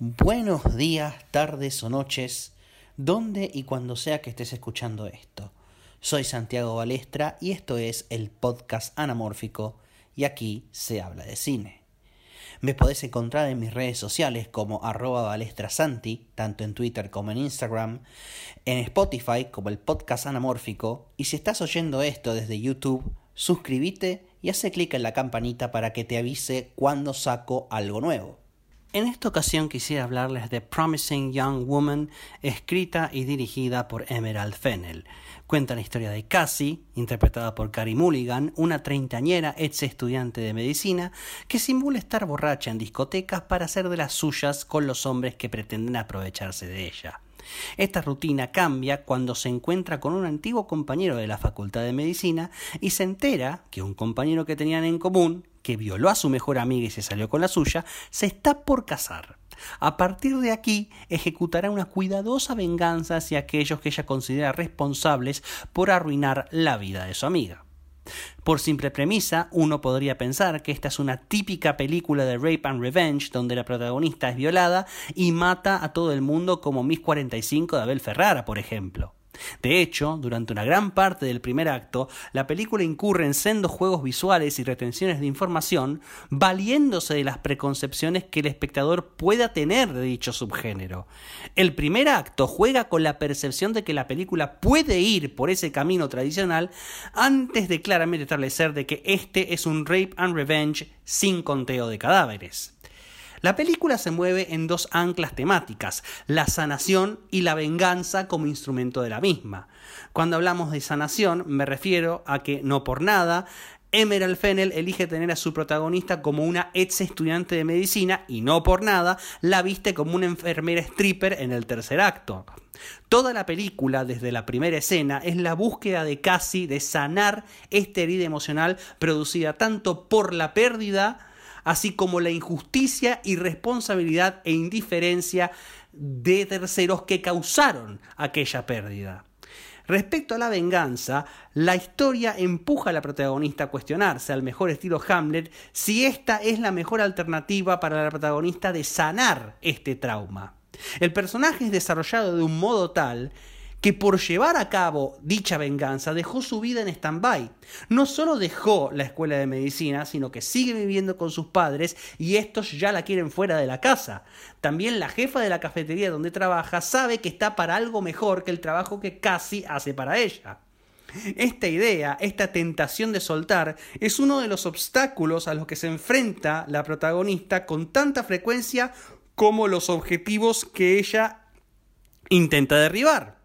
Buenos días, tardes o noches, donde y cuando sea que estés escuchando esto. Soy Santiago Balestra y esto es el podcast anamórfico y aquí se habla de cine. Me podés encontrar en mis redes sociales como arroba balestrasanti, tanto en Twitter como en Instagram, en Spotify como el podcast anamórfico y si estás oyendo esto desde YouTube, suscríbete y hace clic en la campanita para que te avise cuando saco algo nuevo. En esta ocasión quisiera hablarles de Promising Young Woman, escrita y dirigida por Emerald Fennell. Cuenta la historia de Cassie, interpretada por Carrie Mulligan, una treintañera ex estudiante de medicina que simula estar borracha en discotecas para hacer de las suyas con los hombres que pretenden aprovecharse de ella. Esta rutina cambia cuando se encuentra con un antiguo compañero de la Facultad de Medicina y se entera que un compañero que tenían en común, que violó a su mejor amiga y se salió con la suya, se está por casar. A partir de aquí, ejecutará una cuidadosa venganza hacia aquellos que ella considera responsables por arruinar la vida de su amiga. Por simple premisa, uno podría pensar que esta es una típica película de rape and revenge donde la protagonista es violada y mata a todo el mundo como Miss 45 de Abel Ferrara, por ejemplo. De hecho, durante una gran parte del primer acto, la película incurre en sendos juegos visuales y retenciones de información, valiéndose de las preconcepciones que el espectador pueda tener de dicho subgénero. El primer acto juega con la percepción de que la película puede ir por ese camino tradicional antes de claramente establecer de que este es un rape and revenge sin conteo de cadáveres. La película se mueve en dos anclas temáticas, la sanación y la venganza como instrumento de la misma. Cuando hablamos de sanación me refiero a que no por nada Emerald Fennel elige tener a su protagonista como una ex estudiante de medicina y no por nada la viste como una enfermera stripper en el tercer acto. Toda la película, desde la primera escena, es la búsqueda de Cassie de sanar esta herida emocional producida tanto por la pérdida así como la injusticia, irresponsabilidad e indiferencia de terceros que causaron aquella pérdida. Respecto a la venganza, la historia empuja a la protagonista a cuestionarse, al mejor estilo Hamlet, si esta es la mejor alternativa para la protagonista de sanar este trauma. El personaje es desarrollado de un modo tal que por llevar a cabo dicha venganza dejó su vida en stand-by. No solo dejó la escuela de medicina, sino que sigue viviendo con sus padres y estos ya la quieren fuera de la casa. También la jefa de la cafetería donde trabaja sabe que está para algo mejor que el trabajo que casi hace para ella. Esta idea, esta tentación de soltar, es uno de los obstáculos a los que se enfrenta la protagonista con tanta frecuencia como los objetivos que ella intenta derribar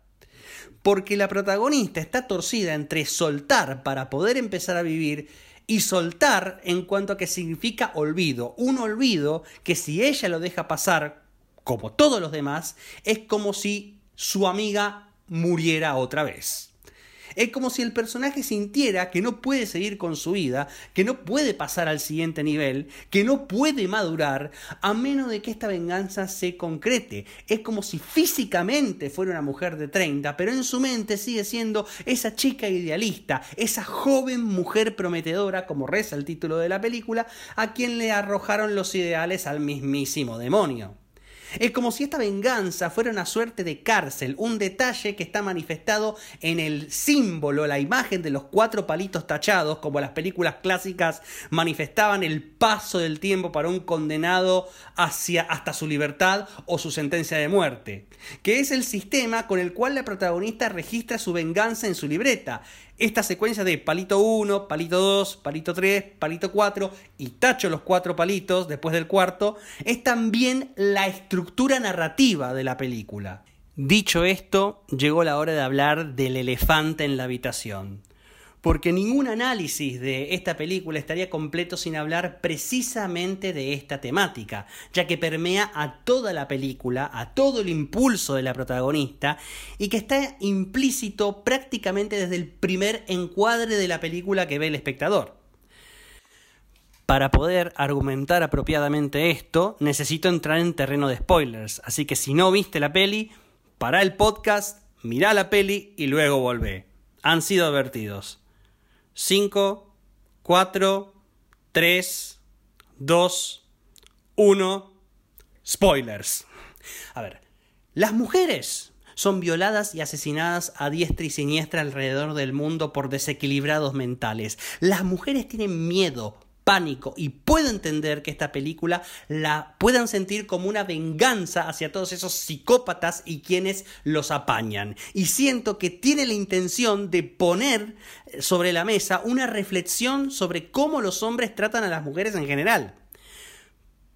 porque la protagonista está torcida entre soltar para poder empezar a vivir y soltar en cuanto a que significa olvido. Un olvido que si ella lo deja pasar, como todos los demás, es como si su amiga muriera otra vez. Es como si el personaje sintiera que no puede seguir con su vida, que no puede pasar al siguiente nivel, que no puede madurar, a menos de que esta venganza se concrete. Es como si físicamente fuera una mujer de 30, pero en su mente sigue siendo esa chica idealista, esa joven mujer prometedora, como reza el título de la película, a quien le arrojaron los ideales al mismísimo demonio. Es como si esta venganza fuera una suerte de cárcel, un detalle que está manifestado en el símbolo, la imagen de los cuatro palitos tachados, como las películas clásicas manifestaban el paso del tiempo para un condenado hacia hasta su libertad o su sentencia de muerte, que es el sistema con el cual la protagonista registra su venganza en su libreta esta secuencia de palito 1, palito 2, palito 3, palito 4 y tacho los cuatro palitos después del cuarto, es también la estructura narrativa de la película. Dicho esto, llegó la hora de hablar del elefante en la habitación porque ningún análisis de esta película estaría completo sin hablar precisamente de esta temática, ya que permea a toda la película, a todo el impulso de la protagonista, y que está implícito prácticamente desde el primer encuadre de la película que ve el espectador. Para poder argumentar apropiadamente esto, necesito entrar en terreno de spoilers, así que si no viste la peli, para el podcast, mirá la peli y luego volvé. Han sido advertidos. 5, 4, 3, 2, 1, Spoilers. A ver, las mujeres son violadas y asesinadas a diestra y siniestra alrededor del mundo por desequilibrados mentales. Las mujeres tienen miedo, y puedo entender que esta película la puedan sentir como una venganza hacia todos esos psicópatas y quienes los apañan. Y siento que tiene la intención de poner sobre la mesa una reflexión sobre cómo los hombres tratan a las mujeres en general.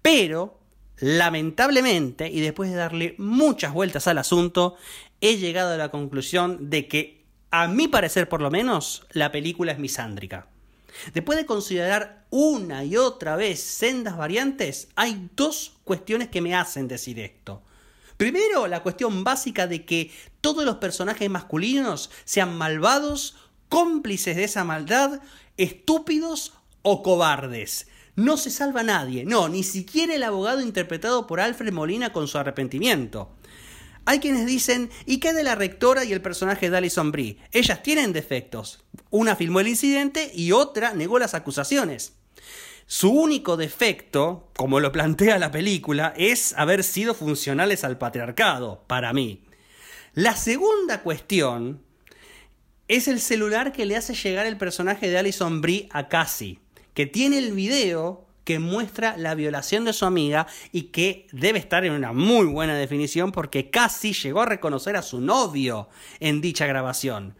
Pero, lamentablemente, y después de darle muchas vueltas al asunto, he llegado a la conclusión de que, a mi parecer por lo menos, la película es misándrica. Después de considerar una y otra vez sendas variantes, hay dos cuestiones que me hacen decir esto. Primero, la cuestión básica de que todos los personajes masculinos sean malvados, cómplices de esa maldad, estúpidos o cobardes. No se salva nadie, no, ni siquiera el abogado interpretado por Alfred Molina con su arrepentimiento. Hay quienes dicen, ¿y qué de la rectora y el personaje de Alison Brie? Ellas tienen defectos. Una filmó el incidente y otra negó las acusaciones. Su único defecto, como lo plantea la película, es haber sido funcionales al patriarcado, para mí. La segunda cuestión es el celular que le hace llegar el personaje de Alison Brie a Cassie, que tiene el video que muestra la violación de su amiga y que debe estar en una muy buena definición porque casi llegó a reconocer a su novio en dicha grabación.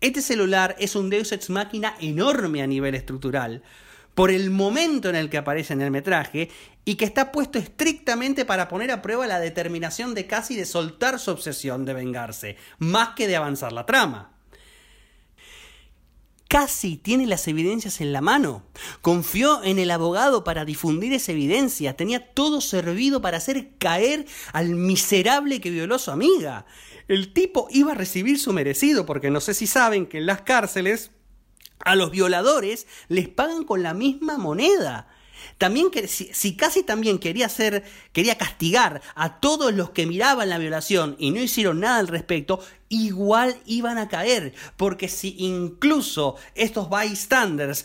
Este celular es un Deus Ex Máquina enorme a nivel estructural, por el momento en el que aparece en el metraje y que está puesto estrictamente para poner a prueba la determinación de Cassie de soltar su obsesión de vengarse, más que de avanzar la trama casi tiene las evidencias en la mano. Confió en el abogado para difundir esa evidencia. Tenía todo servido para hacer caer al miserable que violó a su amiga. El tipo iba a recibir su merecido, porque no sé si saben que en las cárceles a los violadores les pagan con la misma moneda. También si, casi también quería hacer, quería castigar a todos los que miraban la violación y no hicieron nada al respecto, igual iban a caer, porque si incluso estos bystanders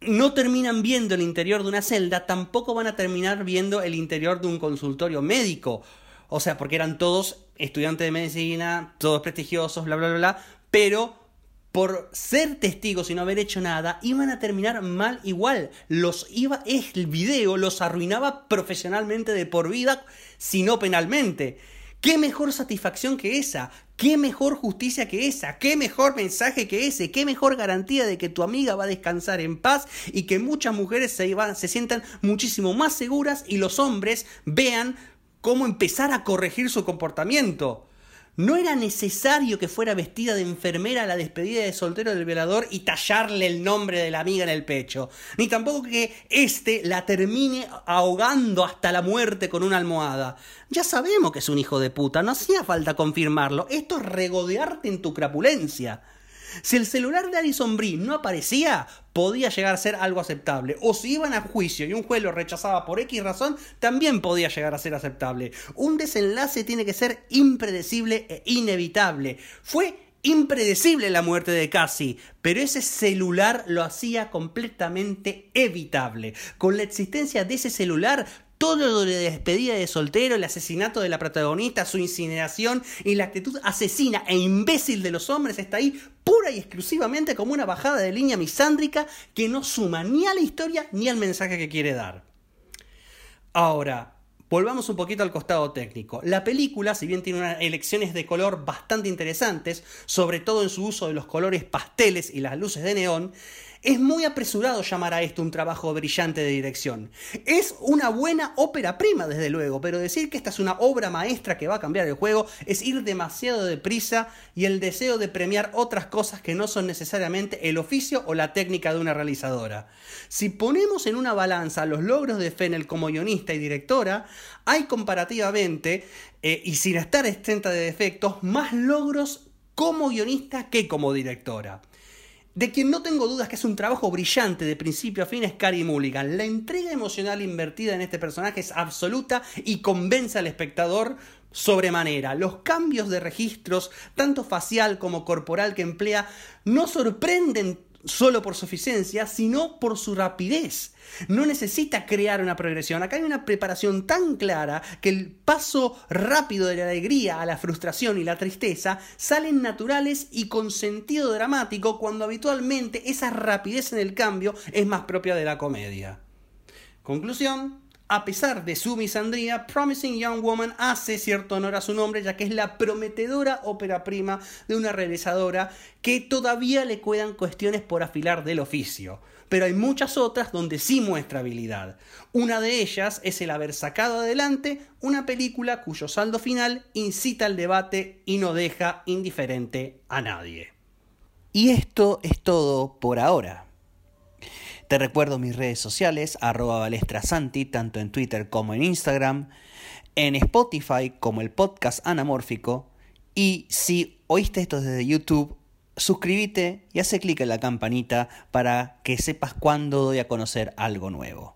no terminan viendo el interior de una celda, tampoco van a terminar viendo el interior de un consultorio médico. O sea, porque eran todos estudiantes de medicina, todos prestigiosos, bla, bla, bla, bla, pero por ser testigos y no haber hecho nada, iban a terminar mal igual. Los iba, el video los arruinaba profesionalmente de por vida, si no penalmente. ¿Qué mejor satisfacción que esa? ¿Qué mejor justicia que esa? ¿Qué mejor mensaje que ese? ¿Qué mejor garantía de que tu amiga va a descansar en paz y que muchas mujeres se, se sientan muchísimo más seguras y los hombres vean cómo empezar a corregir su comportamiento? No era necesario que fuera vestida de enfermera a la despedida de soltero del violador y tallarle el nombre de la amiga en el pecho. Ni tampoco que éste la termine ahogando hasta la muerte con una almohada. Ya sabemos que es un hijo de puta, no hacía falta confirmarlo. Esto es regodearte en tu crapulencia. Si el celular de Alison Brie no aparecía, podía llegar a ser algo aceptable. O si iban a juicio y un juez lo rechazaba por X razón, también podía llegar a ser aceptable. Un desenlace tiene que ser impredecible e inevitable. Fue impredecible la muerte de Cassie, pero ese celular lo hacía completamente evitable. Con la existencia de ese celular, todo lo de despedida de soltero, el asesinato de la protagonista, su incineración y la actitud asesina e imbécil de los hombres está ahí pura y exclusivamente como una bajada de línea misándrica que no suma ni a la historia ni al mensaje que quiere dar. Ahora, Volvamos un poquito al costado técnico. La película, si bien tiene unas elecciones de color bastante interesantes, sobre todo en su uso de los colores pasteles y las luces de neón, es muy apresurado llamar a esto un trabajo brillante de dirección. Es una buena ópera prima, desde luego, pero decir que esta es una obra maestra que va a cambiar el juego es ir demasiado deprisa y el deseo de premiar otras cosas que no son necesariamente el oficio o la técnica de una realizadora. Si ponemos en una balanza los logros de Fennel como guionista y directora, hay comparativamente, eh, y sin estar exenta de defectos, más logros como guionista que como directora. De quien no tengo dudas que es un trabajo brillante de principio a fin es Carrie Mulligan. La entrega emocional invertida en este personaje es absoluta y convence al espectador sobremanera. Los cambios de registros, tanto facial como corporal que emplea, no sorprenden solo por su eficiencia, sino por su rapidez. No necesita crear una progresión. Acá hay una preparación tan clara que el paso rápido de la alegría a la frustración y la tristeza salen naturales y con sentido dramático cuando habitualmente esa rapidez en el cambio es más propia de la comedia. Conclusión, a pesar de su misandría, Promising Young Woman hace cierto honor a su nombre, ya que es la prometedora ópera prima de una realizadora que todavía le quedan cuestiones por afilar del oficio. Pero hay muchas otras donde sí muestra habilidad. Una de ellas es el haber sacado adelante una película cuyo saldo final incita al debate y no deja indiferente a nadie. Y esto es todo por ahora. Te recuerdo mis redes sociales, arroba balestrasanti, tanto en Twitter como en Instagram, en Spotify como el podcast anamórfico. Y si oíste esto desde YouTube, suscríbete y hace clic en la campanita para que sepas cuándo doy a conocer algo nuevo.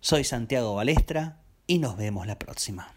Soy Santiago Balestra y nos vemos la próxima.